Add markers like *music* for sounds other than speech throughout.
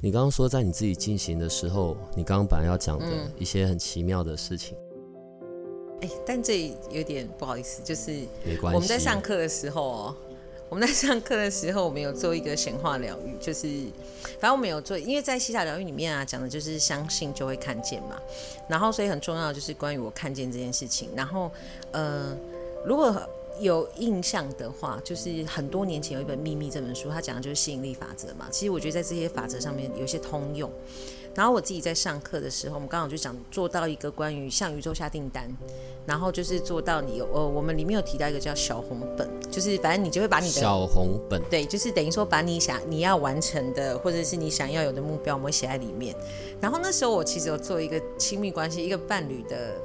你刚刚说，在你自己进行的时候，你刚刚本来要讲的一些很奇妙的事情。哎、嗯，但这有点不好意思，就是没关系。我们在上课的时候哦，我们在上课的时候，我们有做一个显化疗愈，就是反正我们有做，因为在西塔疗愈里面啊，讲的就是相信就会看见嘛。然后，所以很重要的就是关于我看见这件事情。然后，呃，如果有印象的话，就是很多年前有一本《秘密》这本书，它讲的就是吸引力法则嘛。其实我觉得在这些法则上面有一些通用。然后我自己在上课的时候，我们刚好就讲做到一个关于向宇宙下订单，然后就是做到你有呃，我们里面有提到一个叫小红本，就是反正你就会把你的小红本，对，就是等于说把你想你要完成的或者是你想要有的目标，我们会写在里面。然后那时候我其实有做一个亲密关系一个伴侣的。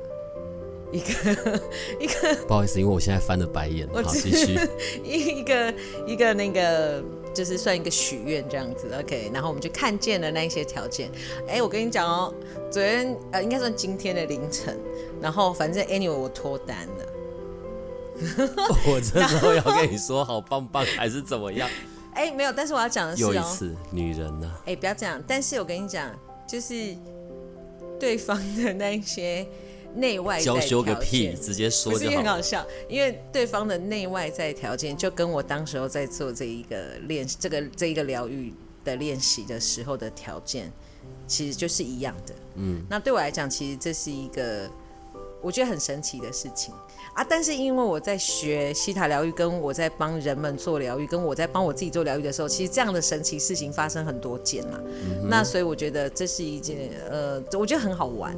一个 *laughs* 一个，不好意思，因为我现在翻了白眼。好，继续。一 *laughs* 一个一个那个，就是算一个许愿这样子，OK。然后我们就看见了那些条件。哎，我跟你讲哦，昨天呃，应该算今天的凌晨。然后反正 anyway 我脱单了。*laughs* 我这时候要跟你说好棒棒还是怎么样？哎，没有，但是我要讲的是又一次女人呢。哎，不要这样。但是我跟你讲，就是对方的那些。内外在条件，个屁，直接说就好。不是很好笑，因为对方的内外在条件就跟我当时候在做这一个练这个这一个疗愈的练习的时候的条件，其实就是一样的。嗯，那对我来讲，其实这是一个我觉得很神奇的事情啊。但是因为我在学西塔疗愈，跟我在帮人们做疗愈，跟我在帮我自己做疗愈的时候，其实这样的神奇事情发生很多件嘛。嗯、那所以我觉得这是一件呃，我觉得很好玩。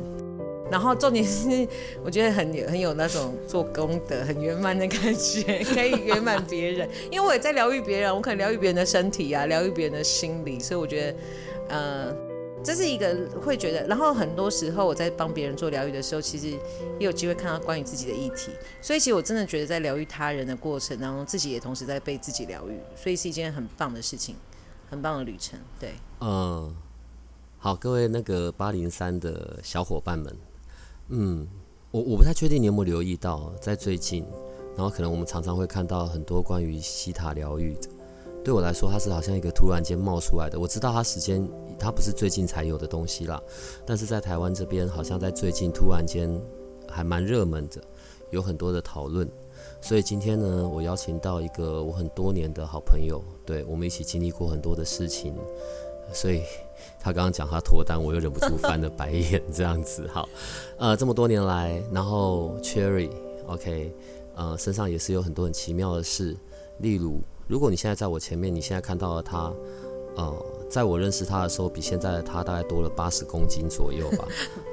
然后重点是，我觉得很有很有那种做功德很圆满的感觉，可以圆满别人。因为我也在疗愈别人，我可能疗愈别人的身体啊，疗愈别人的心理，所以我觉得，呃，这是一个会觉得。然后很多时候我在帮别人做疗愈的时候，其实也有机会看到关于自己的议题。所以其实我真的觉得在疗愈他人的过程当中，自己也同时在被自己疗愈，所以是一件很棒的事情，很棒的旅程。对，嗯，好，各位那个八零三的小伙伴们。嗯，我我不太确定你有没有留意到，在最近，然后可能我们常常会看到很多关于西塔疗愈的。对我来说，它是好像一个突然间冒出来的。我知道它时间，它不是最近才有的东西啦。但是在台湾这边，好像在最近突然间还蛮热门的，有很多的讨论。所以今天呢，我邀请到一个我很多年的好朋友，对，我们一起经历过很多的事情，所以。他刚刚讲他脱单，我又忍不住翻了白眼，这样子。好，呃，这么多年来，然后 Cherry，OK，呃，身上也是有很多很奇妙的事。例如，如果你现在在我前面，你现在看到了他，呃，在我认识他的时候，比现在的他大概多了八十公斤左右吧。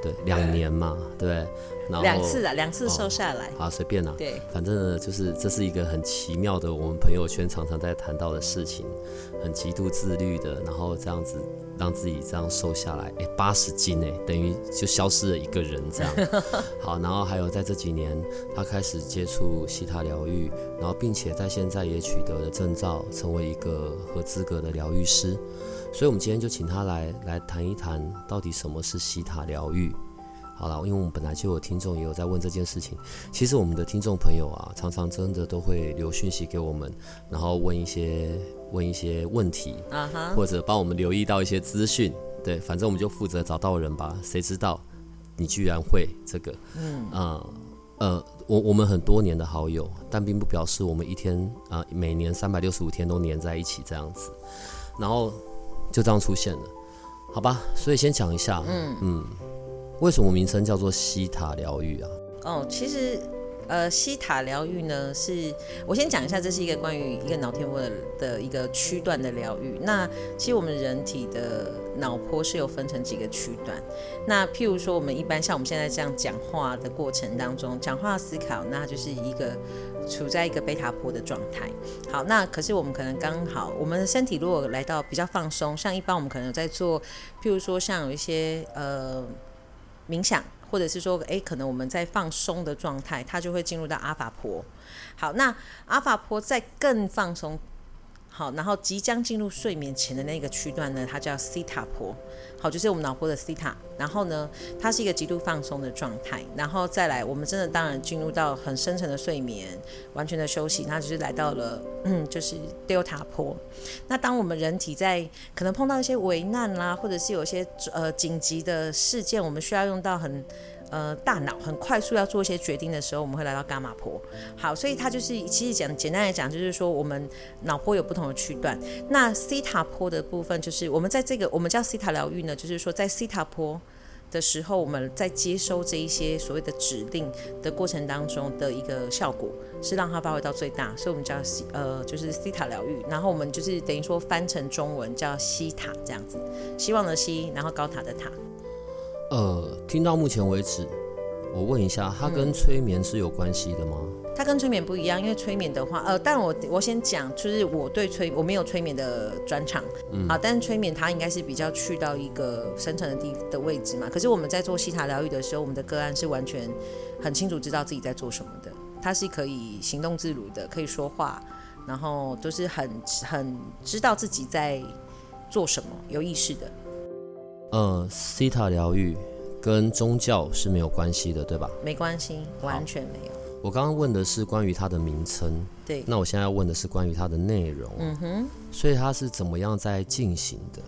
对，两年嘛，对。两次啊，两次瘦下来。好、哦，随便啦。对，反正呢，就是这是一个很奇妙的，我们朋友圈常常在谈到的事情，很极度自律的，然后这样子让自己这样瘦下来，哎，八十斤哎，等于就消失了一个人这样。*laughs* 好，然后还有在这几年，他开始接触西塔疗愈，然后并且在现在也取得了证照，成为一个合资格的疗愈师。所以，我们今天就请他来来谈一谈，到底什么是西塔疗愈。好了，因为我们本来就有听众也有在问这件事情。其实我们的听众朋友啊，常常真的都会留讯息给我们，然后问一些问一些问题，uh-huh. 或者帮我们留意到一些资讯。对，反正我们就负责找到人吧。谁知道你居然会这个？嗯呃，呃，我我们很多年的好友，但并不表示我们一天啊、呃，每年三百六十五天都黏在一起这样子。然后就这样出现了，好吧？所以先讲一下，嗯嗯。为什么名称叫做西塔疗愈啊？哦，其实呃，西塔疗愈呢，是我先讲一下，这是一个关于一个脑电波的的一个区段的疗愈。那其实我们人体的脑波是有分成几个区段。那譬如说，我们一般像我们现在这样讲话的过程当中，讲话思考，那就是一个处在一个贝塔波的状态。好，那可是我们可能刚好，我们的身体如果来到比较放松，像一般我们可能在做，譬如说像有一些呃冥想。或者是说，诶、可能我们在放松的状态，它就会进入到阿法波。好，那阿法波在更放松。好，然后即将进入睡眠前的那个区段呢，它叫西塔波。好，就是我们脑波的西塔。然后呢，它是一个极度放松的状态。然后再来，我们真的当然进入到很深层的睡眠，完全的休息，它就是来到了，嗯，就是德尔塔波。那当我们人体在可能碰到一些危难啦，或者是有一些呃紧急的事件，我们需要用到很。呃，大脑很快速要做一些决定的时候，我们会来到伽马波。好，所以它就是其实讲简单来讲，就是说我们脑波有不同的区段。那西塔波的部分，就是我们在这个我们叫西塔疗愈呢，就是说在西塔波的时候，我们在接收这一些所谓的指令的过程当中的一个效果，是让它发挥到最大。所以我们叫西呃，就是西塔疗愈。然后我们就是等于说翻成中文叫西塔这样子，希望的希，然后高塔的塔。呃，听到目前为止，我问一下，它跟催眠是有关系的吗？它跟催眠不一样，因为催眠的话，呃，但我我先讲，就是我对催我没有催眠的专长，嗯，啊，但是催眠它应该是比较去到一个深层的地的位置嘛。可是我们在做西塔疗愈的时候，我们的个案是完全很清楚知道自己在做什么的，他是可以行动自如的，可以说话，然后都是很很知道自己在做什么，有意识的。呃，西塔疗愈跟宗教是没有关系的，对吧？没关系，完全没有。我刚刚问的是关于它的名称，对。那我现在要问的是关于它的内容。嗯哼。所以它是怎么样在进行的？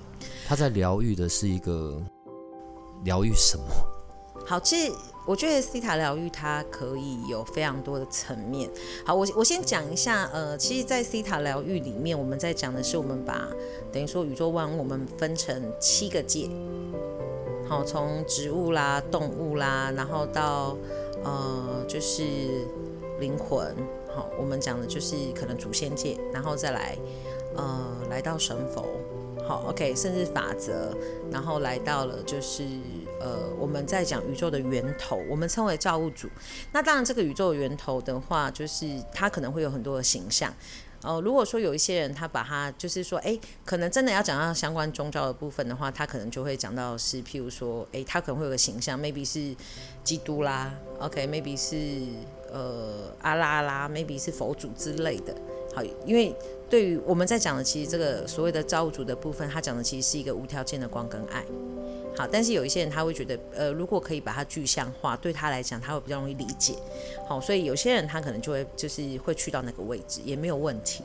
它在疗愈的是一个疗愈什么？好，其实我觉得西塔疗愈它可以有非常多的层面。好，我我先讲一下，呃，其实，在西塔疗愈里面，我们在讲的是我们把等于说宇宙万物我们分成七个界。好，从植物啦、动物啦，然后到呃，就是灵魂。好，我们讲的就是可能祖先界，然后再来呃，来到神佛。好，OK，甚至法则，然后来到了就是。呃，我们在讲宇宙的源头，我们称为造物主。那当然，这个宇宙源头的话，就是它可能会有很多的形象。呃，如果说有一些人他把它，就是说，哎，可能真的要讲到相关宗教的部分的话，他可能就会讲到是，譬如说，哎，他可能会有个形象，maybe 是基督啦，OK，maybe 是呃阿拉啦，maybe 是佛祖之类的。好，因为对于我们在讲的，其实这个所谓的造物主的部分，他讲的其实是一个无条件的光跟爱。好，但是有一些人他会觉得，呃，如果可以把它具象化，对他来讲他会比较容易理解。好，所以有些人他可能就会就是会去到那个位置，也没有问题。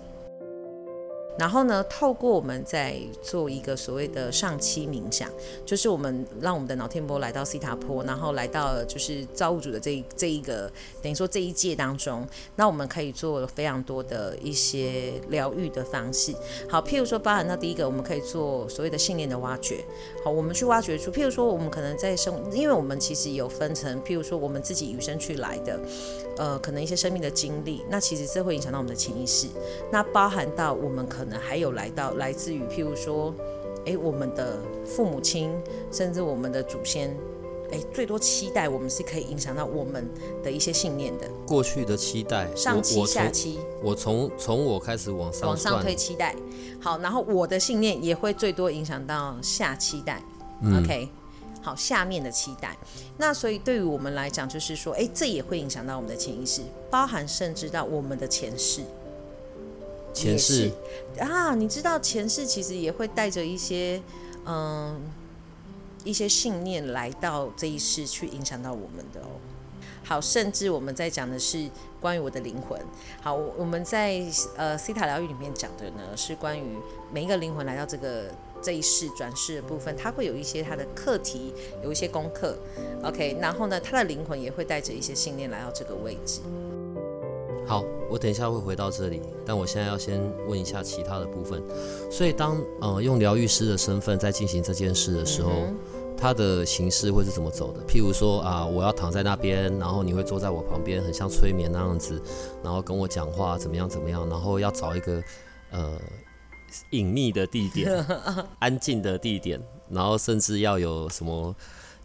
然后呢，透过我们在做一个所谓的上期冥想，就是我们让我们的脑电波来到西塔波，然后来到就是造物主的这这一个等于说这一界当中，那我们可以做非常多的一些疗愈的方式。好，譬如说包含到第一个，我们可以做所谓的信念的挖掘。好，我们去挖掘出，譬如说我们可能在生，因为我们其实有分成，譬如说我们自己与生俱来的，呃，可能一些生命的经历，那其实这会影响到我们的潜意识，那包含到我们可能。还有来到来自于，譬如说，哎，我们的父母亲，甚至我们的祖先，哎，最多期待，我们是可以影响到我们的一些信念的。过去的期待，上期下期，我从从我开始往上往上推期待，好，然后我的信念也会最多影响到下期待。嗯、OK，好，下面的期待。那所以对于我们来讲，就是说，哎，这也会影响到我们的潜意识，包含甚至到我们的前世。前世啊，你知道前世其实也会带着一些嗯一些信念来到这一世去影响到我们的哦。好，甚至我们在讲的是关于我的灵魂。好，我们在呃西塔疗愈里面讲的呢是关于每一个灵魂来到这个这一世转世的部分，它会有一些它的课题，有一些功课。OK，然后呢，它的灵魂也会带着一些信念来到这个位置。好，我等一下会回到这里，但我现在要先问一下其他的部分。所以当呃用疗愈师的身份在进行这件事的时候，嗯、它的形式会是怎么走的？譬如说啊，我要躺在那边，然后你会坐在我旁边，很像催眠那样子，然后跟我讲话，怎么样怎么样，然后要找一个呃隐秘的地点，*laughs* 安静的地点，然后甚至要有什么。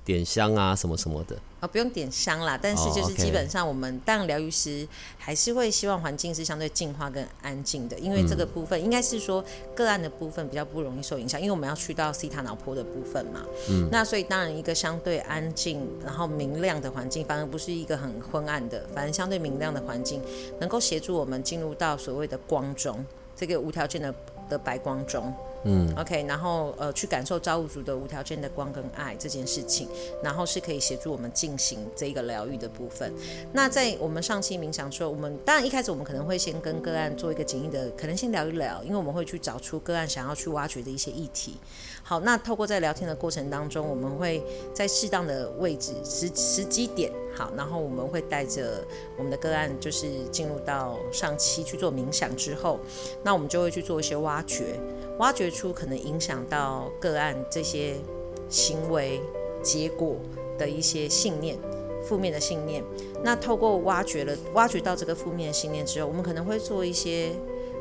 点香啊，什么什么的。啊、哦，不用点香啦，但是就是基本上我们当然疗愈师还是会希望环境是相对净化跟安静的，因为这个部分应该是说个案的部分比较不容易受影响，因为我们要去到西塔脑波的部分嘛。嗯，那所以当然一个相对安静然后明亮的环境，反而不是一个很昏暗的，反正相对明亮的环境，能够协助我们进入到所谓的光中，这个无条件的的白光中。嗯，OK，然后呃，去感受造物主的无条件的光跟爱这件事情，然后是可以协助我们进行这个疗愈的部分。那在我们上期冥想的时候，我们当然一开始我们可能会先跟个案做一个简易的，可能先聊一聊，因为我们会去找出个案想要去挖掘的一些议题。好，那透过在聊天的过程当中，我们会在适当的位置时时机点，好，然后我们会带着我们的个案，就是进入到上期去做冥想之后，那我们就会去做一些挖掘。挖掘出可能影响到个案这些行为结果的一些信念，负面的信念。那透过挖掘了，挖掘到这个负面的信念之后，我们可能会做一些，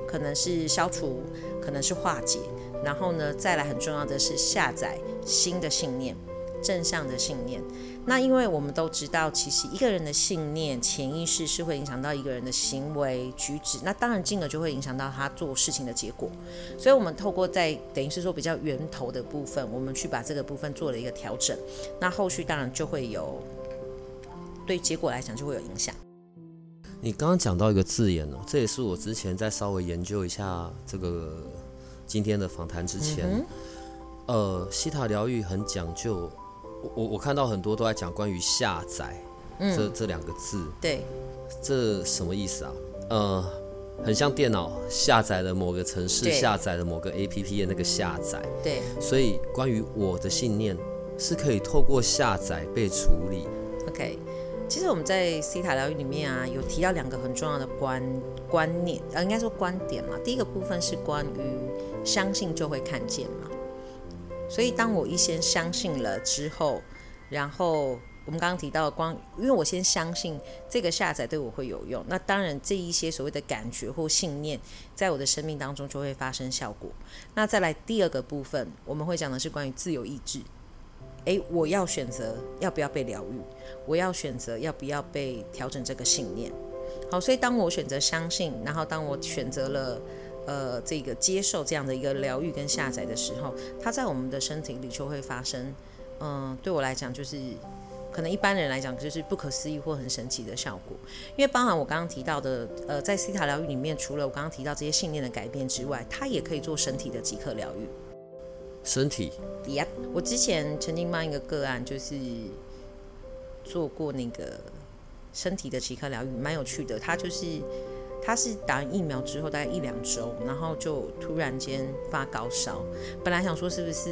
可能是消除，可能是化解。然后呢，再来很重要的是下载新的信念，正向的信念。那因为我们都知道，其实一个人的信念、潜意识是会影响到一个人的行为举止，那当然进而就会影响到他做事情的结果。所以，我们透过在等于是说比较源头的部分，我们去把这个部分做了一个调整，那后续当然就会有对结果来讲就会有影响。你刚刚讲到一个字眼哦，这也是我之前在稍微研究一下这个今天的访谈之前，嗯、呃，西塔疗愈很讲究。我我看到很多都在讲关于下载，嗯，这这两个字，对，这什么意思啊？呃，很像电脑下载了某个城市，下载了某个 APP 的那个下载，对。所以关于我的信念是可以透过下载被处理。OK，其实我们在 C 塔疗愈里面啊，有提到两个很重要的观观念，呃，应该说观点嘛。第一个部分是关于相信就会看见嘛。所以，当我一先相信了之后，然后我们刚刚提到的光，因为我先相信这个下载对我会有用，那当然这一些所谓的感觉或信念，在我的生命当中就会发生效果。那再来第二个部分，我们会讲的是关于自由意志。诶，我要选择要不要被疗愈，我要选择要不要被调整这个信念。好，所以当我选择相信，然后当我选择了。呃，这个接受这样的一个疗愈跟下载的时候，它在我们的身体里就会发生。嗯、呃，对我来讲，就是可能一般人来讲就是不可思议或很神奇的效果。因为包含我刚刚提到的，呃，在西塔疗愈里面，除了我刚刚提到这些信念的改变之外，它也可以做身体的即刻疗愈。身体？Yep，我之前曾经帮一个个案，就是做过那个身体的即刻疗愈，蛮有趣的。它就是。他是打完疫苗之后大概一两周，然后就突然间发高烧。本来想说是不是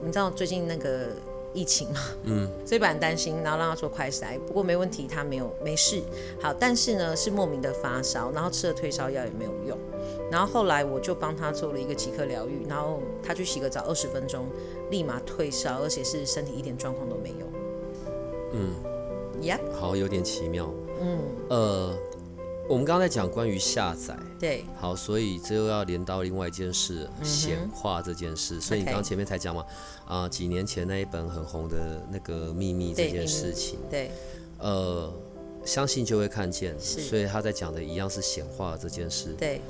你知道最近那个疫情嘛，嗯，所以本来担心，然后让他做快筛，不过没问题，他没有没事。好，但是呢是莫名的发烧，然后吃了退烧药也没有用。然后后来我就帮他做了一个即刻疗愈，然后他去洗个澡，二十分钟立马退烧，而且是身体一点状况都没有。嗯，Yep，好，有点奇妙。嗯，呃。我们刚刚在讲关于下载，对，好，所以这又要连到另外一件事，显、嗯、化这件事。所以你刚刚前面才讲嘛，啊、呃，几年前那一本很红的那个秘密这件事情，对，呃，相信就会看见，所以他在讲的一样是显化这件事，对，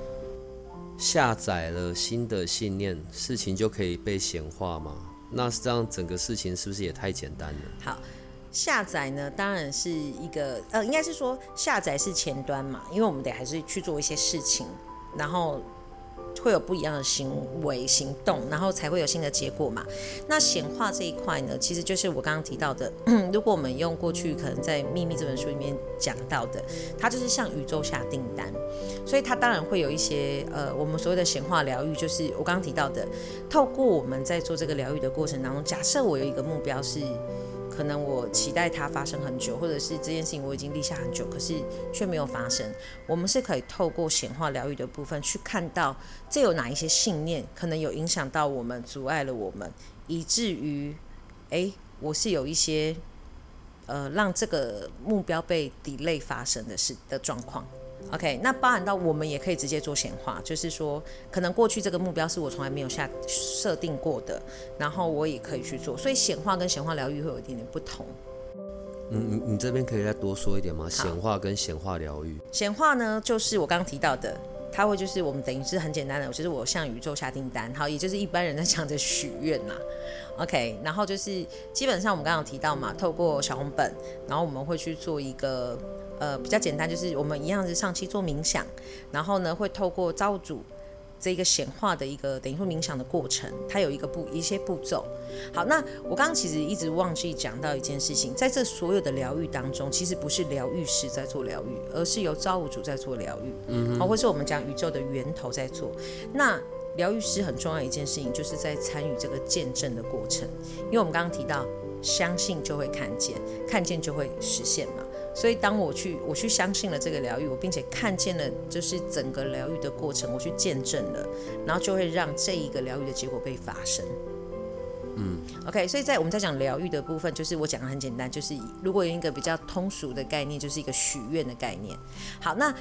下载了新的信念，事情就可以被显化吗？那这样整个事情是不是也太简单了？好。下载呢，当然是一个呃，应该是说下载是前端嘛，因为我们得还是去做一些事情，然后会有不一样的行为行动，然后才会有新的结果嘛。那显化这一块呢，其实就是我刚刚提到的，如果我们用过去可能在《秘密》这本书里面讲到的，它就是向宇宙下订单，所以它当然会有一些呃，我们所谓的显化疗愈，就是我刚刚提到的，透过我们在做这个疗愈的过程当中，假设我有一个目标是。可能我期待它发生很久，或者是这件事情我已经立下很久，可是却没有发生。我们是可以透过显化疗愈的部分去看到，这有哪一些信念可能有影响到我们，阻碍了我们，以至于哎，我是有一些呃让这个目标被 delay 发生的事的状况。OK，那包含到我们也可以直接做显化，就是说，可能过去这个目标是我从来没有下设定过的，然后我也可以去做，所以显化跟显化疗愈会有一点点不同。嗯，你你这边可以再多说一点吗？显化跟显化疗愈。显化呢，就是我刚刚提到的，它会就是我们等于是很简单的，就是我向宇宙下订单，好，也就是一般人在讲着许愿呐。OK，然后就是基本上我们刚刚有提到嘛，透过小红本，然后我们会去做一个。呃，比较简单，就是我们一样是上期做冥想，然后呢，会透过造物主这个显化的一个等于说冥想的过程，它有一个步一些步骤。好，那我刚刚其实一直忘记讲到一件事情，在这所有的疗愈当中，其实不是疗愈师在做疗愈，而是由造物主在做疗愈，嗯，好，或是我们讲宇宙的源头在做。那疗愈师很重要一件事情，就是在参与这个见证的过程，因为我们刚刚提到，相信就会看见，看见就会实现嘛。所以，当我去我去相信了这个疗愈，我并且看见了就是整个疗愈的过程，我去见证了，然后就会让这一个疗愈的结果被发生。嗯，OK，所以在我们在讲疗愈的部分，就是我讲的很简单，就是如果有一个比较通俗的概念，就是一个许愿的概念。好，那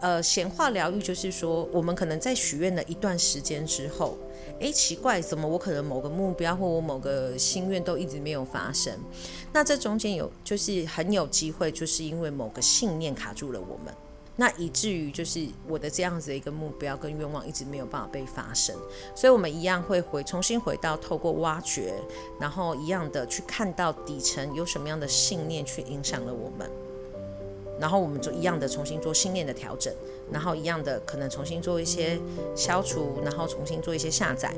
呃显化疗愈就是说，我们可能在许愿了一段时间之后。诶，奇怪，怎么我可能某个目标或我某个心愿都一直没有发生？那这中间有就是很有机会，就是因为某个信念卡住了我们，那以至于就是我的这样子的一个目标跟愿望一直没有办法被发生。所以，我们一样会回重新回到透过挖掘，然后一样的去看到底层有什么样的信念去影响了我们。然后我们就一样的重新做信念的调整，然后一样的可能重新做一些消除，然后重新做一些下载，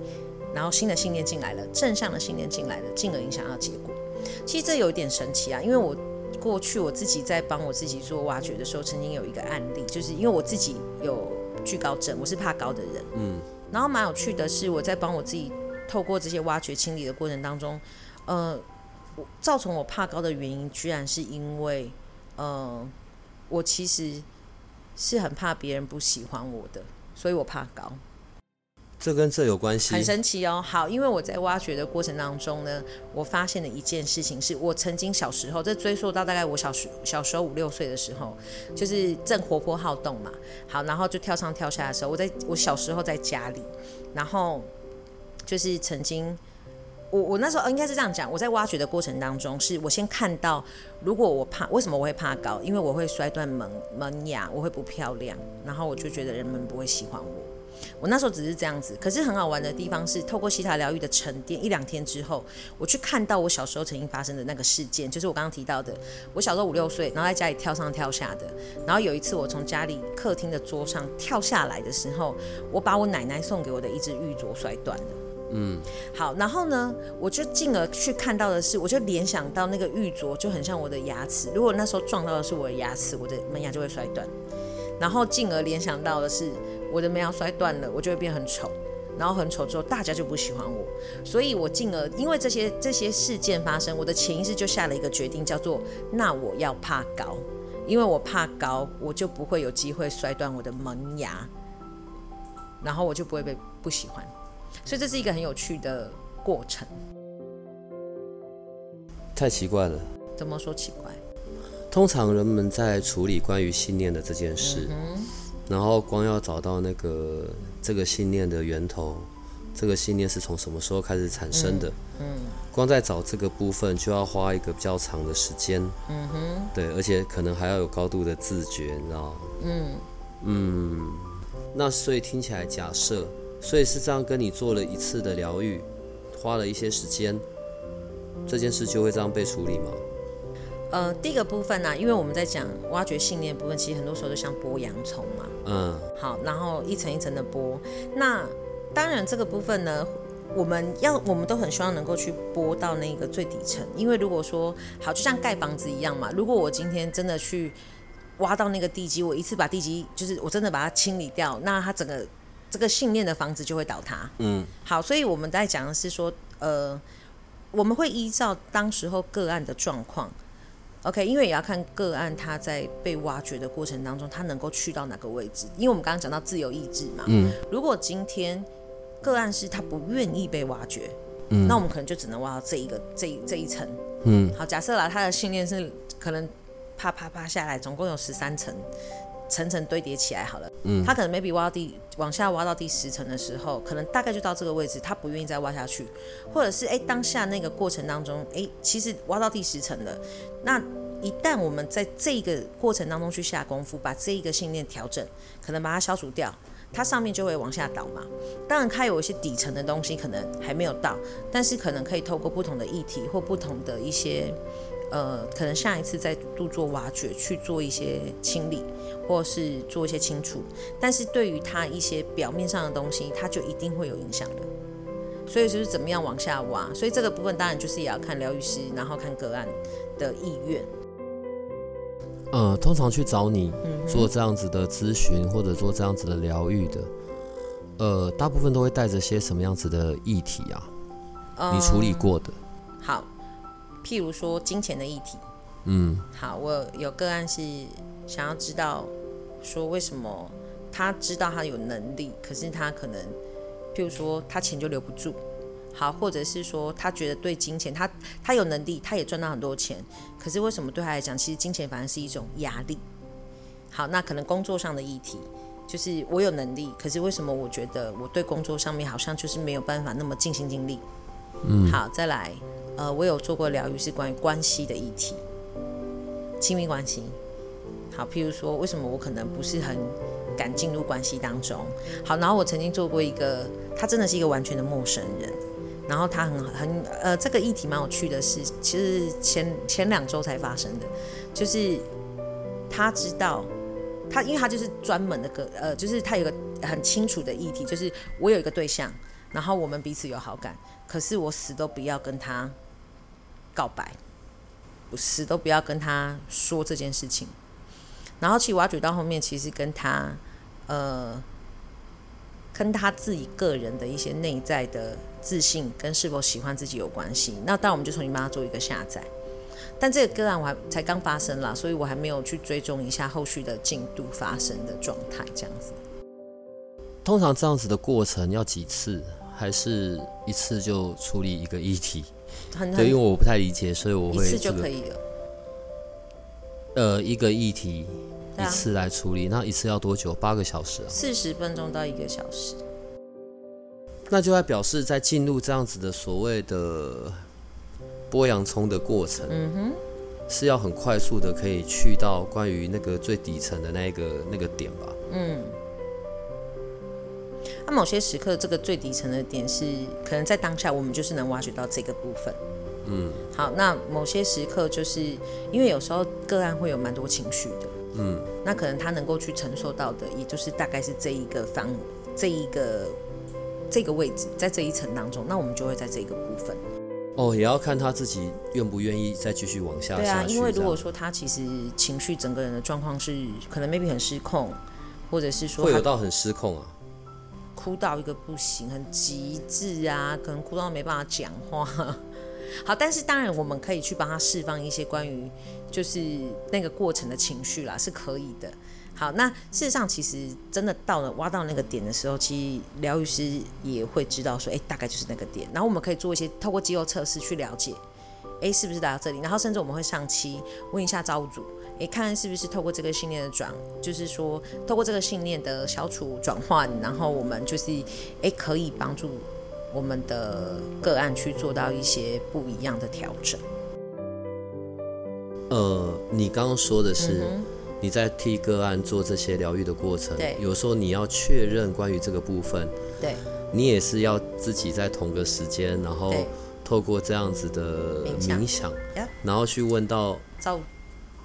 然后新的信念进来了，正向的信念进来了，进而影响到结果。其实这有一点神奇啊，因为我过去我自己在帮我自己做挖掘的时候，曾经有一个案例，就是因为我自己有惧高症，我是怕高的人，嗯，然后蛮有趣的是，我在帮我自己透过这些挖掘清理的过程当中，呃，造成我怕高的原因，居然是因为，呃。我其实是很怕别人不喜欢我的，所以我怕高。这跟这有关系？很神奇哦。好，因为我在挖掘的过程当中呢，我发现了一件事情，是我曾经小时候，这追溯到大概我小时小时候五六岁的时候，就是正活泼好动嘛。好，然后就跳上跳下的时候，我在我小时候在家里，然后就是曾经。我我那时候应该是这样讲，我在挖掘的过程当中，是我先看到，如果我怕，为什么我会怕高？因为我会摔断门门牙，我会不漂亮，然后我就觉得人们不会喜欢我。我那时候只是这样子，可是很好玩的地方是，透过西塔疗愈的沉淀，一两天之后，我去看到我小时候曾经发生的那个事件，就是我刚刚提到的，我小时候五六岁，然后在家里跳上跳下的，然后有一次我从家里客厅的桌上跳下来的时候，我把我奶奶送给我的一只玉镯摔断了。嗯，好，然后呢，我就进而去看到的是，我就联想到那个玉镯就很像我的牙齿，如果那时候撞到的是我的牙齿，我的门牙就会摔断。然后进而联想到的是，我的门牙摔断了，我就会变很丑，然后很丑之后大家就不喜欢我，所以我进而因为这些这些事件发生，我的潜意识就下了一个决定，叫做那我要怕高，因为我怕高，我就不会有机会摔断我的门牙，然后我就不会被不喜欢。所以这是一个很有趣的过程。太奇怪了。怎么说奇怪？通常人们在处理关于信念的这件事，嗯、然后光要找到那个这个信念的源头，这个信念是从什么时候开始产生的？嗯，嗯光在找这个部分就要花一个比较长的时间。嗯哼，对，而且可能还要有高度的自觉，你知道吗？嗯嗯，那所以听起来，假设。所以是这样，跟你做了一次的疗愈，花了一些时间，这件事就会这样被处理吗？呃，第一个部分呢、啊，因为我们在讲挖掘信念的部分，其实很多时候都像剥洋葱嘛。嗯。好，然后一层一层的剥。那当然这个部分呢，我们要我们都很希望能够去剥到那个最底层，因为如果说好，就像盖房子一样嘛，如果我今天真的去挖到那个地基，我一次把地基就是我真的把它清理掉，那它整个。这个信念的房子就会倒塌。嗯，好，所以我们在讲的是说，呃，我们会依照当时候个案的状况，OK，因为也要看个案他在被挖掘的过程当中，他能够去到哪个位置。因为我们刚刚讲到自由意志嘛，嗯，如果今天个案是他不愿意被挖掘，嗯，那我们可能就只能挖到这一个这一这一层，嗯，好，假设啦，他的信念是可能啪啪啪下来，总共有十三层。层层堆叠起来好了，嗯，他可能 maybe 挖到第往下挖到第十层的时候，可能大概就到这个位置，他不愿意再挖下去，或者是哎、欸、当下那个过程当中，哎、欸、其实挖到第十层了，那一旦我们在这个过程当中去下功夫，把这一个信念调整，可能把它消除掉，它上面就会往下倒嘛。当然它有一些底层的东西可能还没有到，但是可能可以透过不同的议题或不同的一些。呃，可能下一次再度做挖掘，去做一些清理，或是做一些清除。但是对于他一些表面上的东西，他就一定会有影响的。所以就是怎么样往下挖。所以这个部分当然就是也要看疗愈师，然后看个案的意愿。呃，通常去找你做这样子的咨询，或者做这样子的疗愈的，呃，大部分都会带着些什么样子的议题啊？嗯、你处理过的。好。譬如说金钱的议题，嗯，好，我有个案是想要知道说为什么他知道他有能力，可是他可能譬如说他钱就留不住，好，或者是说他觉得对金钱他他有能力，他也赚到很多钱，可是为什么对他来讲，其实金钱反而是一种压力？好，那可能工作上的议题就是我有能力，可是为什么我觉得我对工作上面好像就是没有办法那么尽心尽力？嗯，好，再来。呃，我有做过疗愈，是关于关系的议题，亲密关系。好，譬如说，为什么我可能不是很敢进入关系当中？好，然后我曾经做过一个，他真的是一个完全的陌生人，然后他很很呃，这个议题蛮有趣的是，其实前前两周才发生的，就是他知道他，因为他就是专门的个呃，就是他有个很清楚的议题，就是我有一个对象，然后我们彼此有好感，可是我死都不要跟他。告白，我死都不要跟他说这件事情。然后其实挖掘到后面，其实跟他，呃，跟他自己个人的一些内在的自信跟是否喜欢自己有关系。那当然我们就重新帮他做一个下载。但这个个案我还才刚发生啦，所以我还没有去追踪一下后续的进度发生的状态，这样子。通常这样子的过程要几次，还是一次就处理一个议题？对，因为我不太理解，所以我会、这个、一次就可以了。呃，一个议题一次来处理，啊、那一次要多久？八个小时啊？四十分钟到一个小时。那就在表示，在进入这样子的所谓的剥洋葱的过程，嗯哼，是要很快速的可以去到关于那个最底层的那个那个点吧？嗯。那某些时刻，这个最底层的点是可能在当下，我们就是能挖掘到这个部分。嗯，好，那某些时刻就是因为有时候个案会有蛮多情绪的，嗯，那可能他能够去承受到的，也就是大概是这一个方，这一个这个位置，在这一层当中，那我们就会在这个部分。哦，也要看他自己愿不愿意再继续往下。对啊，因为如果说他其实情绪整个人的状况是可能 maybe 很失控，或者是说会有到很失控啊。哭到一个不行，很极致啊，可能哭到没办法讲话。*laughs* 好，但是当然我们可以去帮他释放一些关于就是那个过程的情绪啦，是可以的。好，那事实上其实真的到了挖到那个点的时候，其实疗愈师也会知道说，哎、大概就是那个点。然后我们可以做一些透过肌肉测试去了解，哎、是不是来到这里？然后甚至我们会上期问一下造物主。诶，看看是不是透过这个信念的转，就是说透过这个信念的消除转换，然后我们就是诶可以帮助我们的个案去做到一些不一样的调整。呃，你刚刚说的是你在替个案做这些疗愈的过程，对，有时候你要确认关于这个部分，对，你也是要自己在同个时间，然后透过这样子的冥想，冥想，然后去问到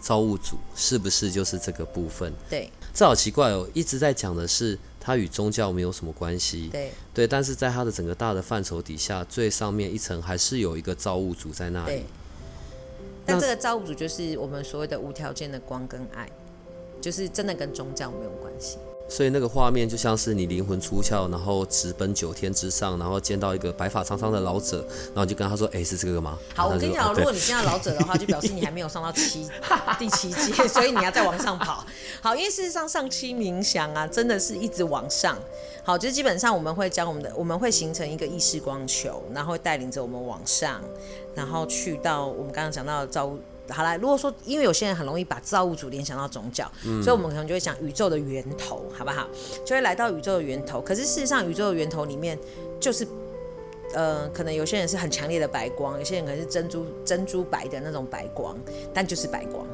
造。物主是不是就是这个部分？对，这好奇怪哦，一直在讲的是它与宗教没有什么关系。对，对，但是在它的整个大的范畴底下，最上面一层还是有一个造物主在那里。对，但这个造物主就是我们所谓的无条件的光跟爱，就是真的跟宗教没有关系。所以那个画面就像是你灵魂出窍，然后直奔九天之上，然后见到一个白发苍苍的老者，然后就跟他说：“哎、欸，是这个吗？”好，我跟你讲，如果你见到老者的话，就表示你还没有上到七 *laughs* 第七阶，所以你要再往上跑。好，因为事实上上期冥想啊，真的是一直往上。好，就是基本上我们会将我们的，我们会形成一个意识光球，然后带领着我们往上，然后去到我们刚刚讲到的造物。好啦，如果说因为有些人很容易把造物主联想到宗教，嗯、所以我们可能就会讲宇宙的源头，好不好？就会来到宇宙的源头。可是事实上，宇宙的源头里面就是，呃，可能有些人是很强烈的白光，有些人可能是珍珠珍珠白的那种白光，但就是白光。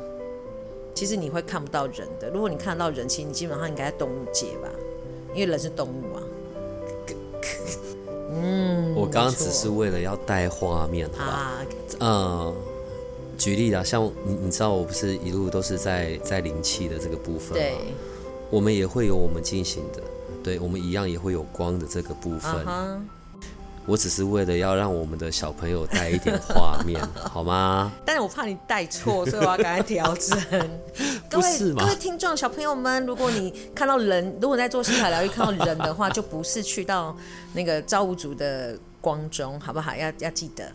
其实你会看不到人的。如果你看得到人，其实你基本上应该在动物界吧，因为人是动物啊。嗯，我刚刚只是为了要带画面，好吧？啊、嗯。举例啦，像你你知道我不是一路都是在在灵气的这个部分吗？对，我们也会有我们进行的，对，我们一样也会有光的这个部分。Uh huh. 我只是为了要让我们的小朋友带一点画面，*laughs* 好吗？但是我怕你带错，所以我要赶快调整。*laughs* 各位？各位听众小朋友们，如果你看到人，如果在做西海疗愈看到人的话，就不是去到那个造物主的光中，好不好？要要记得。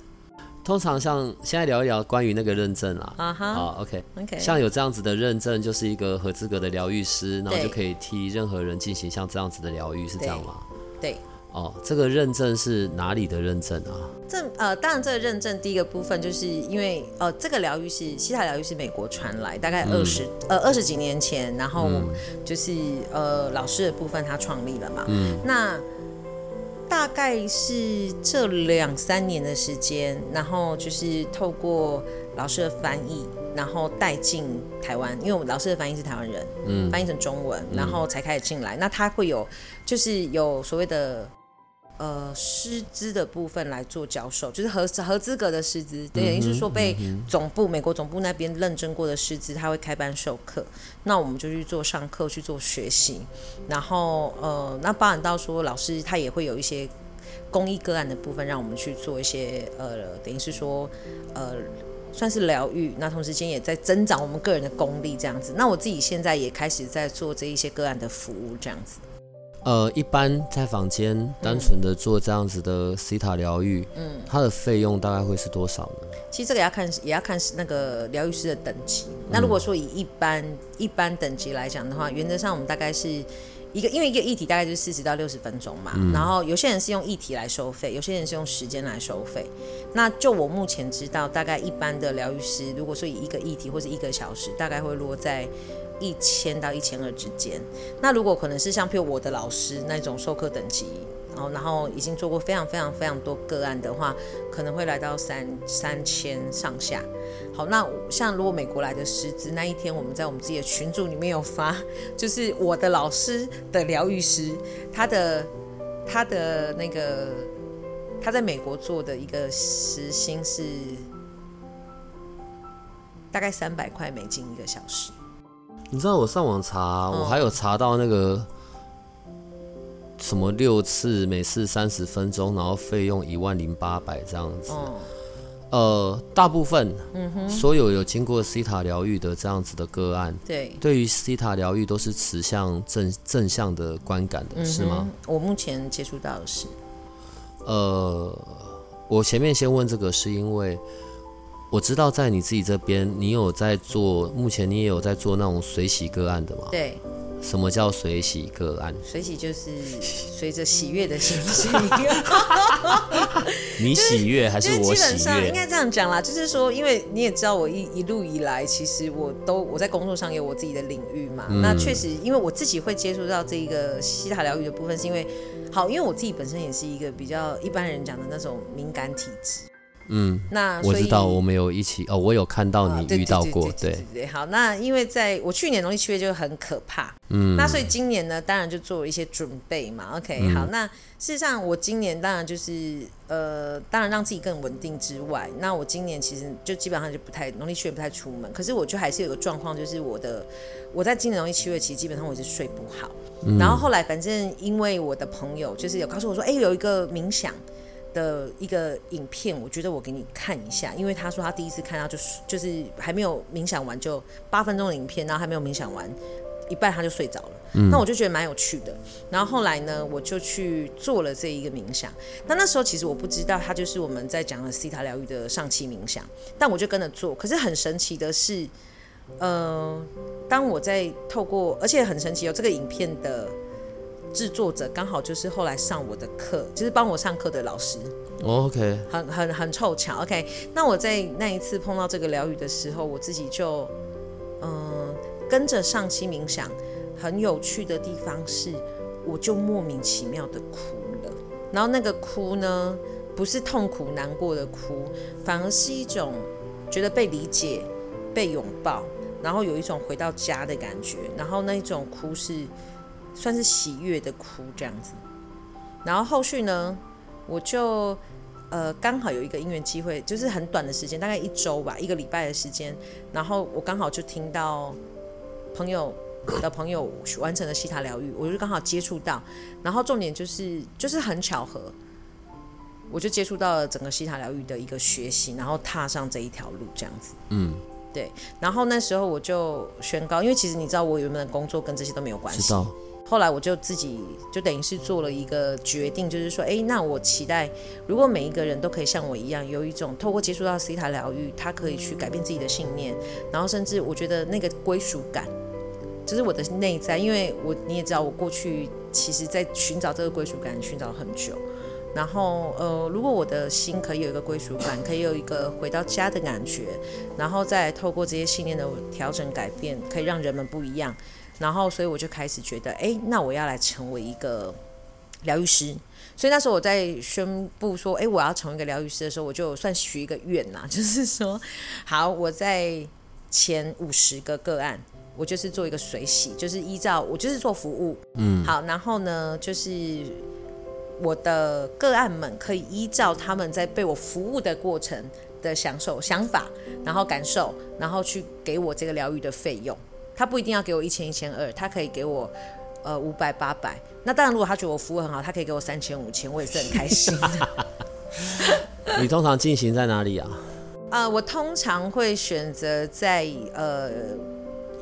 通常像现在聊一聊关于那个认证啊，啊哈、uh huh.，OK OK，像有这样子的认证，就是一个合资格的疗愈师，然后就可以替任何人进行像这样子的疗愈，是这样吗？对，哦，这个认证是哪里的认证啊？这呃，当然这个认证第一个部分就是因为呃，这个疗愈是西塔疗愈是美国传来，大概二十、嗯、呃二十几年前，然后就是、嗯、呃老师的部分他创立了嘛，嗯，那。大概是这两三年的时间，然后就是透过老师的翻译，然后带进台湾，因为我们老师的翻译是台湾人，嗯，翻译成中文，然后才开始进来。嗯、那他会有，就是有所谓的。呃，师资的部分来做教授，就是合合资格的师资，等于是说被总部、嗯、美国总部那边认证过的师资，他会开班授课，那我们就去做上课去做学习，然后呃，那包含到说老师他也会有一些公益个案的部分，让我们去做一些呃，等于是说呃，算是疗愈，那同时间也在增长我们个人的功力这样子。那我自己现在也开始在做这一些个案的服务这样子。呃，一般在房间单纯的做这样子的西塔疗愈，嗯，它的费用大概会是多少呢？其实这个要看，也要看那个疗愈师的等级。那如果说以一般一般等级来讲的话，原则上我们大概是一个，因为一个议题大概就是四十到六十分钟嘛。嗯、然后有些人是用议题来收费，有些人是用时间来收费。那就我目前知道，大概一般的疗愈师，如果说以一个议题或者一个小时，大概会落在。一千到一千二之间，那如果可能是像譬如我的老师那种授课等级，然后然后已经做过非常非常非常多个案的话，可能会来到三三千上下。好，那像如果美国来的师资，那一天我们在我们自己的群组里面有发，*laughs* 就是我的老师的疗愈师，他的他的那个他在美国做的一个时薪是大概三百块美金一个小时。你知道我上网查，我还有查到那个什么六次，每次三十分钟，然后费用一万零八百这样子。呃，大部分，所有有经过西塔疗愈的这样子的个案，对，对于西塔疗愈都是持向正正向的观感的，是吗？我目前接触到的是。呃，我前面先问这个，是因为。我知道在你自己这边，你有在做，目前你也有在做那种随喜个案的吗？对。什么叫随喜个案？随喜就是 *laughs* 随着喜悦的心情。你喜悦还是我喜悦？基本上应该这样讲啦，就是说，因为你也知道，我一一路以来，其实我都我在工作上有我自己的领域嘛。嗯、那确实，因为我自己会接触到这个西塔疗愈的部分，是因为好，因为我自己本身也是一个比较一般人讲的那种敏感体质。嗯，那我知道我们有一起哦，我有看到你遇到过，对对对。好，那因为在我去年农历七月就很可怕，嗯，那所以今年呢，当然就做了一些准备嘛。OK，、嗯、好，那事实上我今年当然就是呃，当然让自己更稳定之外，那我今年其实就基本上就不太农历七月不太出门，可是我就还是有个状况，就是我的我在今年农历七月其实基本上我是睡不好，嗯、然后后来反正因为我的朋友就是有告诉我说，哎、欸，有一个冥想。的一个影片，我觉得我给你看一下，因为他说他第一次看到就是就是还没有冥想完就八分钟的影片，然后还没有冥想完，一半他就睡着了。嗯、那我就觉得蛮有趣的。然后后来呢，我就去做了这一个冥想。那那时候其实我不知道，它就是我们在讲的西塔疗愈的上期冥想，但我就跟着做。可是很神奇的是，呃，当我在透过，而且很神奇哦，这个影片的制作者刚好就是后来上我的课，就是帮我上课的老师。Oh, OK，很很很凑巧。OK，那我在那一次碰到这个疗愈的时候，我自己就嗯、呃、跟着上期冥想。很有趣的地方是，我就莫名其妙的哭了。然后那个哭呢，不是痛苦难过的哭，反而是一种觉得被理解、被拥抱，然后有一种回到家的感觉。然后那一种哭是算是喜悦的哭这样子。然后后续呢，我就呃刚好有一个因缘机会，就是很短的时间，大概一周吧，一个礼拜的时间。然后我刚好就听到朋友。*coughs* 的朋友完成了西塔疗愈，我就刚好接触到，然后重点就是就是很巧合，我就接触到了整个西塔疗愈的一个学习，然后踏上这一条路这样子。嗯，对。然后那时候我就宣告，因为其实你知道我原本的工作跟这些都没有关系。后来我就自己就等于是做了一个决定，就是说，哎，那我期待如果每一个人都可以像我一样，有一种透过接触到西塔疗愈，他可以去改变自己的信念，然后甚至我觉得那个归属感。就是我的内在，因为我你也知道，我过去其实在寻找这个归属感，寻找很久。然后呃，如果我的心可以有一个归属感，可以有一个回到家的感觉，然后再透过这些信念的调整改变，可以让人们不一样。然后，所以我就开始觉得，哎，那我要来成为一个疗愈师。所以那时候我在宣布说，哎，我要成为一个疗愈师的时候，我就算许一个愿呐，*laughs* 就是说，好，我在前五十个个案。我就是做一个水洗，就是依照我就是做服务，嗯，好，然后呢，就是我的个案们可以依照他们在被我服务的过程的享受、想法，然后感受，然后去给我这个疗愈的费用。他不一定要给我一千、一千二，他可以给我呃五百、八百。那当然，如果他觉得我服务很好，他可以给我三千、五千，我也是很开心的。*laughs* 你通常进行在哪里啊？呃，我通常会选择在呃。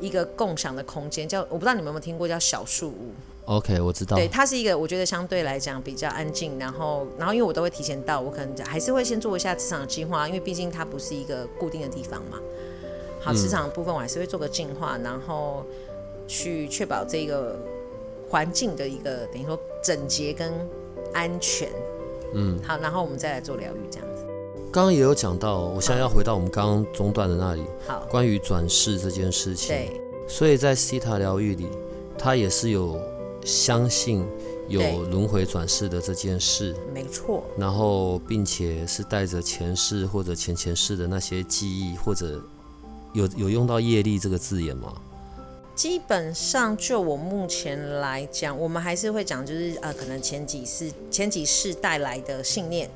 一个共享的空间，叫我不知道你们有没有听过，叫小树屋。OK，我知道。对，它是一个我觉得相对来讲比较安静，然后，然后因为我都会提前到，我可能还是会先做一下职场的净化，因为毕竟它不是一个固定的地方嘛。好，磁场的部分我还是会做个净化，然后去确保这个环境的一个等于说整洁跟安全。嗯，好，然后我们再来做疗愈，这样子。刚刚也有讲到，我现在要回到我们刚刚中断的那里。好，关于转世这件事情。对。所以在西塔疗愈里，他也是有相信有轮回转世的这件事。没错。然后，并且是带着前世或者前前世的那些记忆，或者有有用到业力这个字眼吗？基本上，就我目前来讲，我们还是会讲，就是呃，可能前几世前几世带来的信念。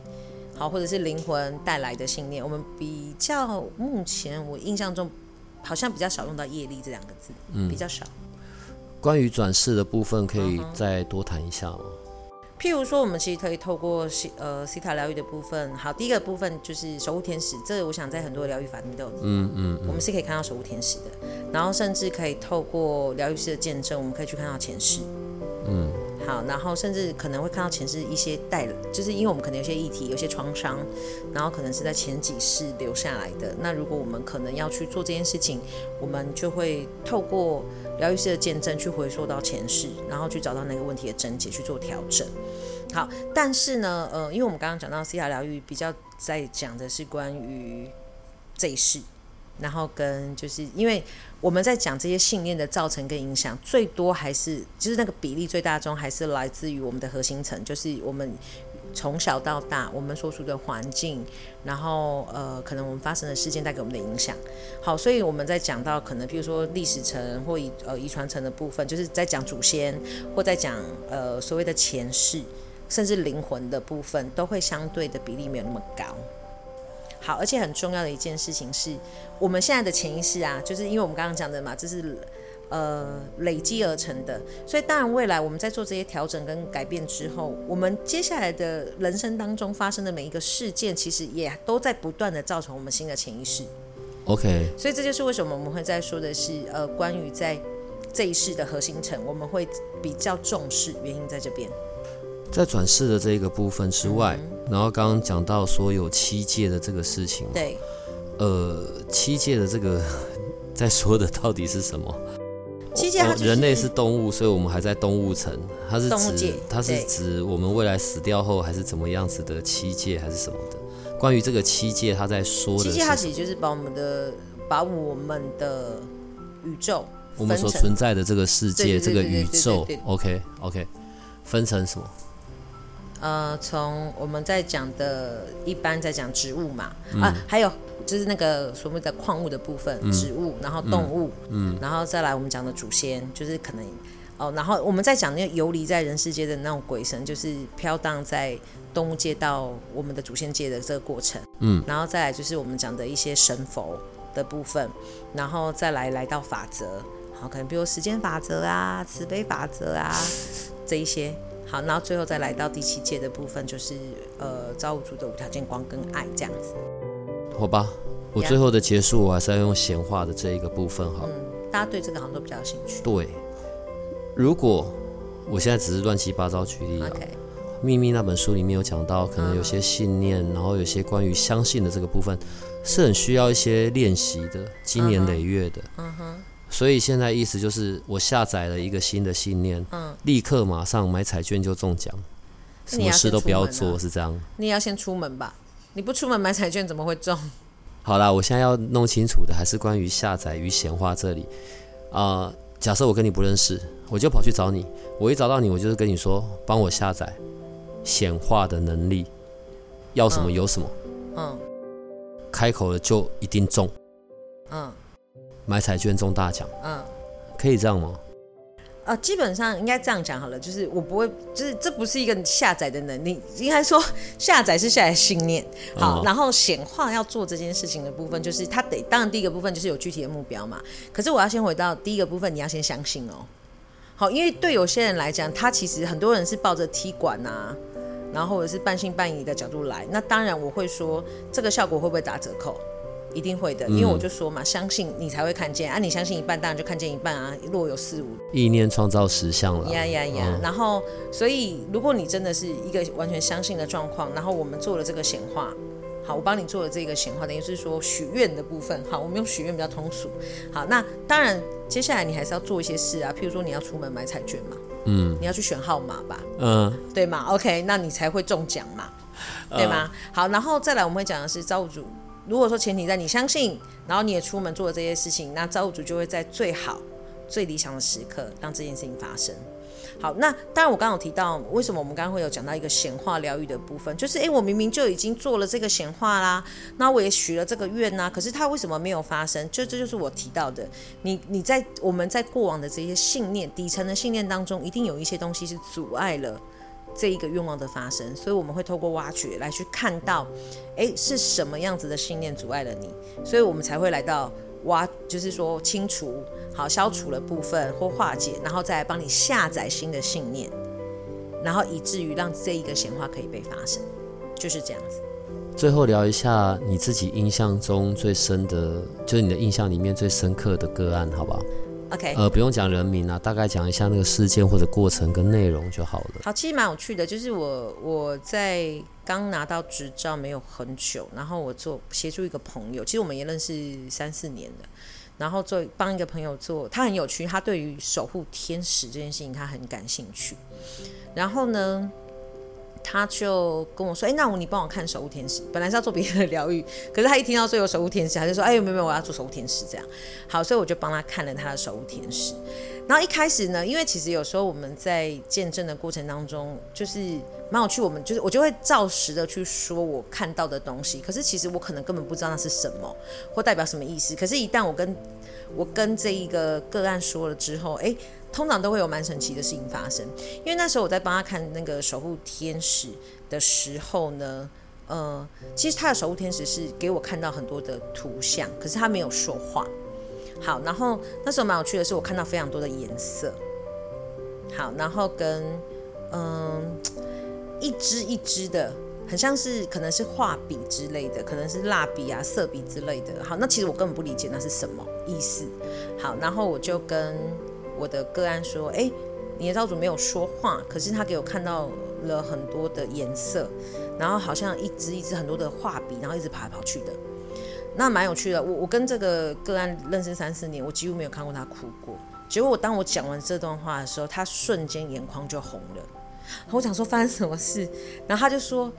好，或者是灵魂带来的信念，我们比较目前我印象中好像比较少用到业力这两个字，嗯，比较少。关于转世的部分，可以再多谈一下吗？譬如说，我们其实可以透过西呃西塔疗愈的部分，好，第一个部分就是守护天使，这个我想在很多疗愈法里面都有，嗯嗯，我们是可以看到守护天使的，然后甚至可以透过疗愈师的见证，我们可以去看到前世，嗯。好，然后甚至可能会看到前世一些带，就是因为我们可能有些议题、有些创伤，然后可能是在前几世留下来的。那如果我们可能要去做这件事情，我们就会透过疗愈师的见证去回溯到前世，然后去找到那个问题的症结去做调整。好，但是呢，呃，因为我们刚刚讲到西塔疗愈比较在讲的是关于这一世。然后跟就是因为我们在讲这些信念的造成跟影响，最多还是就是那个比例最大中还是来自于我们的核心层，就是我们从小到大我们所处的环境，然后呃可能我们发生的事件带给我们的影响。好，所以我们在讲到可能比如说历史层或遗呃遗传层的部分，就是在讲祖先或在讲呃所谓的前世，甚至灵魂的部分，都会相对的比例没有那么高。好，而且很重要的一件事情是，我们现在的潜意识啊，就是因为我们刚刚讲的嘛，这是呃累积而成的，所以当然未来我们在做这些调整跟改变之后，我们接下来的人生当中发生的每一个事件，其实也都在不断的造成我们新的潜意识。OK，所以这就是为什么我们会在说的是，呃，关于在这一世的核心层，我们会比较重视，原因在这边。在转世的这个部分之外，嗯、然后刚刚讲到说有七界的这个事情，对，呃，七界的这个 *laughs* 在说的到底是什么？七界它、就是哦，人类是动物，所以我们还在动物层，它是指它是指我们未来死掉后还是怎么样子的七界还是什么的？关于这个七界，他在说的七界，它其实就是把我们的把我们的宇宙，我们所存在的这个世界，这个宇宙，OK OK，分成什么？呃，从我们在讲的，一般在讲植物嘛，嗯、啊，还有就是那个所谓的矿物的部分，嗯、植物，然后动物，嗯，然后再来我们讲的祖先，就是可能哦，然后我们在讲那个游离在人世界的那种鬼神，就是飘荡在动物界到我们的祖先界的这个过程，嗯，然后再来就是我们讲的一些神佛的部分，然后再来来到法则，好，可能比如时间法则啊，慈悲法则啊，这一些。好，然后最后再来到第七届的部分，就是呃造物主的无条件光跟爱这样子。好吧，我最后的结束，我还是要用闲话的这一个部分哈。嗯，大家对这个好像都比较有兴趣。对，如果我现在只是乱七八糟举例啊。Okay. 秘密那本书里面有讲到，可能有些信念，嗯、然后有些关于相信的这个部分，是很需要一些练习的，经年累月的。嗯哼。嗯所以现在意思就是，我下载了一个新的信念，嗯，立刻马上买彩券就中奖，什么事都不要做，是这样。你也要先出门吧？你不出门买彩券怎么会中？*laughs* 好啦，我现在要弄清楚的还是关于下载与显化这里啊、呃。假设我跟你不认识，我就跑去找你，我一找到你，我就是跟你说，帮我下载显化的能力，要什么有什么，嗯，开口了就一定中，嗯。买彩券中大奖，嗯，可以这样吗？呃，基本上应该这样讲好了，就是我不会，就是这不是一个下载的能力，应该说下载是下载信念。好，嗯、然后显化要做这件事情的部分，就是它得，当然第一个部分就是有具体的目标嘛。可是我要先回到第一个部分，你要先相信哦。好，因为对有些人来讲，他其实很多人是抱着踢馆啊，然后或者是半信半疑的角度来，那当然我会说，这个效果会不会打折扣？一定会的，因为我就说嘛，嗯、相信你才会看见啊！你相信一半，当然就看见一半啊。若有似无，意念创造实相了。呀呀呀！然后，所以如果你真的是一个完全相信的状况，然后我们做了这个显化，好，我帮你做了这个显化，等于是说许愿的部分。好，我们用许愿比较通俗。好，那当然，接下来你还是要做一些事啊，譬如说你要出门买彩券嘛，嗯，你要去选号码吧，嗯，对吗？OK，那你才会中奖嘛，对吗？嗯、好，然后再来我们会讲的是造物主。如果说前提在你相信，然后你也出门做了这些事情，那造物主就会在最好、最理想的时刻让这件事情发生。好，那当然我刚刚有提到，为什么我们刚刚会有讲到一个显化疗愈的部分，就是诶，我明明就已经做了这个显化啦，那我也许了这个愿呐，可是它为什么没有发生？就这就是我提到的，你你在我们在过往的这些信念底层的信念当中，一定有一些东西是阻碍了。这一个愿望的发生，所以我们会透过挖掘来去看到，诶，是什么样子的信念阻碍了你，所以我们才会来到挖，就是说清除、好消除了部分或化解，然后再来帮你下载新的信念，然后以至于让这一个显化可以被发生，就是这样子。最后聊一下你自己印象中最深的，就是你的印象里面最深刻的个案，好不好？OK，呃，不用讲人名啊，大概讲一下那个事件或者过程跟内容就好了。好，其实蛮有趣的，就是我我在刚拿到执照没有很久，然后我做协助一个朋友，其实我们也认识三四年了，然后做帮一个朋友做，他很有趣，他对于守护天使这件事情他很感兴趣，然后呢，他就跟我说：“哎、那我你帮我看守护天使。本来是要做别的疗愈，可是他一听到说有守护天使，他就说：哎、没有没有，我要做守护天使。这样好，所以我就帮他看了他的守护天使。然后一开始呢，因为其实有时候我们在见证的过程当中，就是蛮有趣。我们就是我就会照实的去说我看到的东西，可是其实我可能根本不知道那是什么或代表什么意思。可是，一旦我跟我跟这一个个案说了之后，哎、通常都会有蛮神奇的事情发生，因为那时候我在帮他看那个守护天使的时候呢，呃，其实他的守护天使是给我看到很多的图像，可是他没有说话。好，然后那时候蛮有趣的是，我看到非常多的颜色。好，然后跟嗯、一支一支的，很像是可能是画笔之类的，可能是蜡笔啊、色笔之类的。好，那其实我根本不理解那是什么意思。好，然后我就跟。我的个案说：“哎，你的造主没有说话，可是他给我看到了很多的颜色，然后好像一支一支很多的画笔，然后一直跑来跑去的，那蛮有趣的。我我跟这个个案认识三四年，我几乎没有看过他哭过。结果我当我讲完这段话的时候，他瞬间眼眶就红了。我想说发生什么事，然后他就说，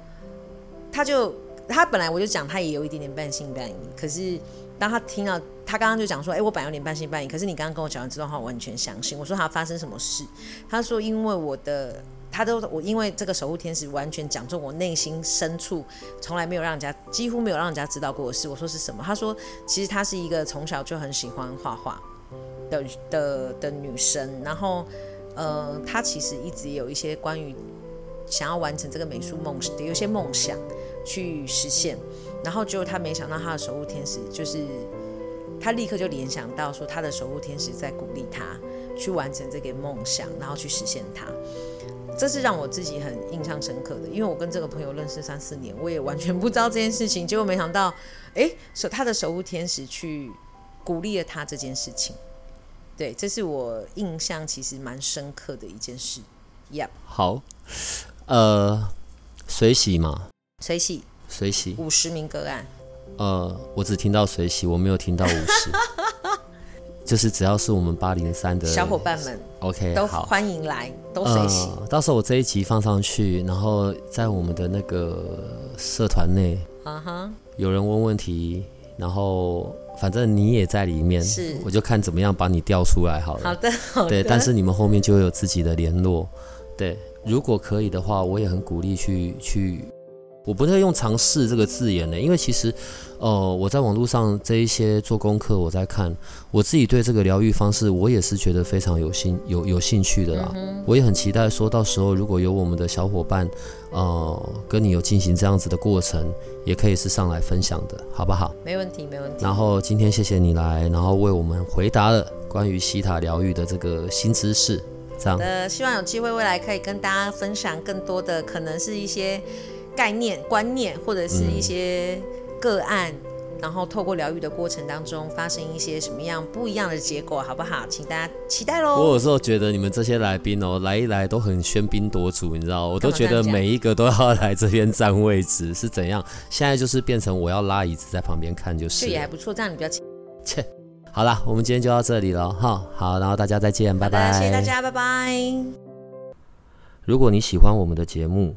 他就他本来我就讲他也有一点点半信半疑，可是。”当他听到他刚刚就讲说，哎、我本来有点半信半疑，可是你刚刚跟我讲完这段话，我完全相信。我说他发生什么事？他说因为我的，他都我因为这个守护天使完全讲中我内心深处从来没有让人家几乎没有让人家知道过的事。我说是什么？他说其实他是一个从小就很喜欢画画的的的女生，然后呃，他其实一直有一些关于想要完成这个美术梦的有些梦想去实现。然后就他没想到他的守护天使就是他立刻就联想到说他的守护天使在鼓励他去完成这个梦想，然后去实现它。这是让我自己很印象深刻的，因为我跟这个朋友认识三四年，我也完全不知道这件事情，结果没想到，哎，守他的守护天使去鼓励了他这件事情。对，这是我印象其实蛮深刻的一件事。Yep。好，呃，水洗嘛，水洗，水洗五十名个案，呃，我只听到水洗，我没有听到五十，*laughs* 就是只要是我们八零三的小伙伴们，OK，都欢迎来，都随喜。呃，到时候我这一集放上去，然后在我们的那个社团内，啊哈，有人问问题，然后反正你也在里面，是，我就看怎么样把你调出来好了。好的，好的，对，但是你们后面就会有自己的联络，对，如果可以的话，我也很鼓励去去。我不太用尝试这个字眼呢，因为其实，呃，我在网络上这一些做功课，我在看，我自己对这个疗愈方式，我也是觉得非常有兴有有兴趣的啦。嗯、我也很期待说到时候如果有我们的小伙伴，呃，跟你有进行这样子的过程，也可以是上来分享的，好不好？没问题，没问题。然后今天谢谢你来，然后为我们回答了关于西塔疗愈的这个新知识，这样的，希望有机会未来可以跟大家分享更多的，可能是一些。概念、观念，或者是一些个案，嗯、然后透过疗愈的过程当中，发生一些什么样不一样的结果，好不好？请大家期待喽！我有时候觉得你们这些来宾哦，来一来都很喧宾夺主，你知道，我都觉得每一个都要来这边占位置，是怎样？现在就是变成我要拉椅子在旁边看，就是。这也还不错，这样你比较切。好了，我们今天就到这里了哈。好，然后大家再见，拜拜。谢谢大家，拜拜。如果你喜欢我们的节目，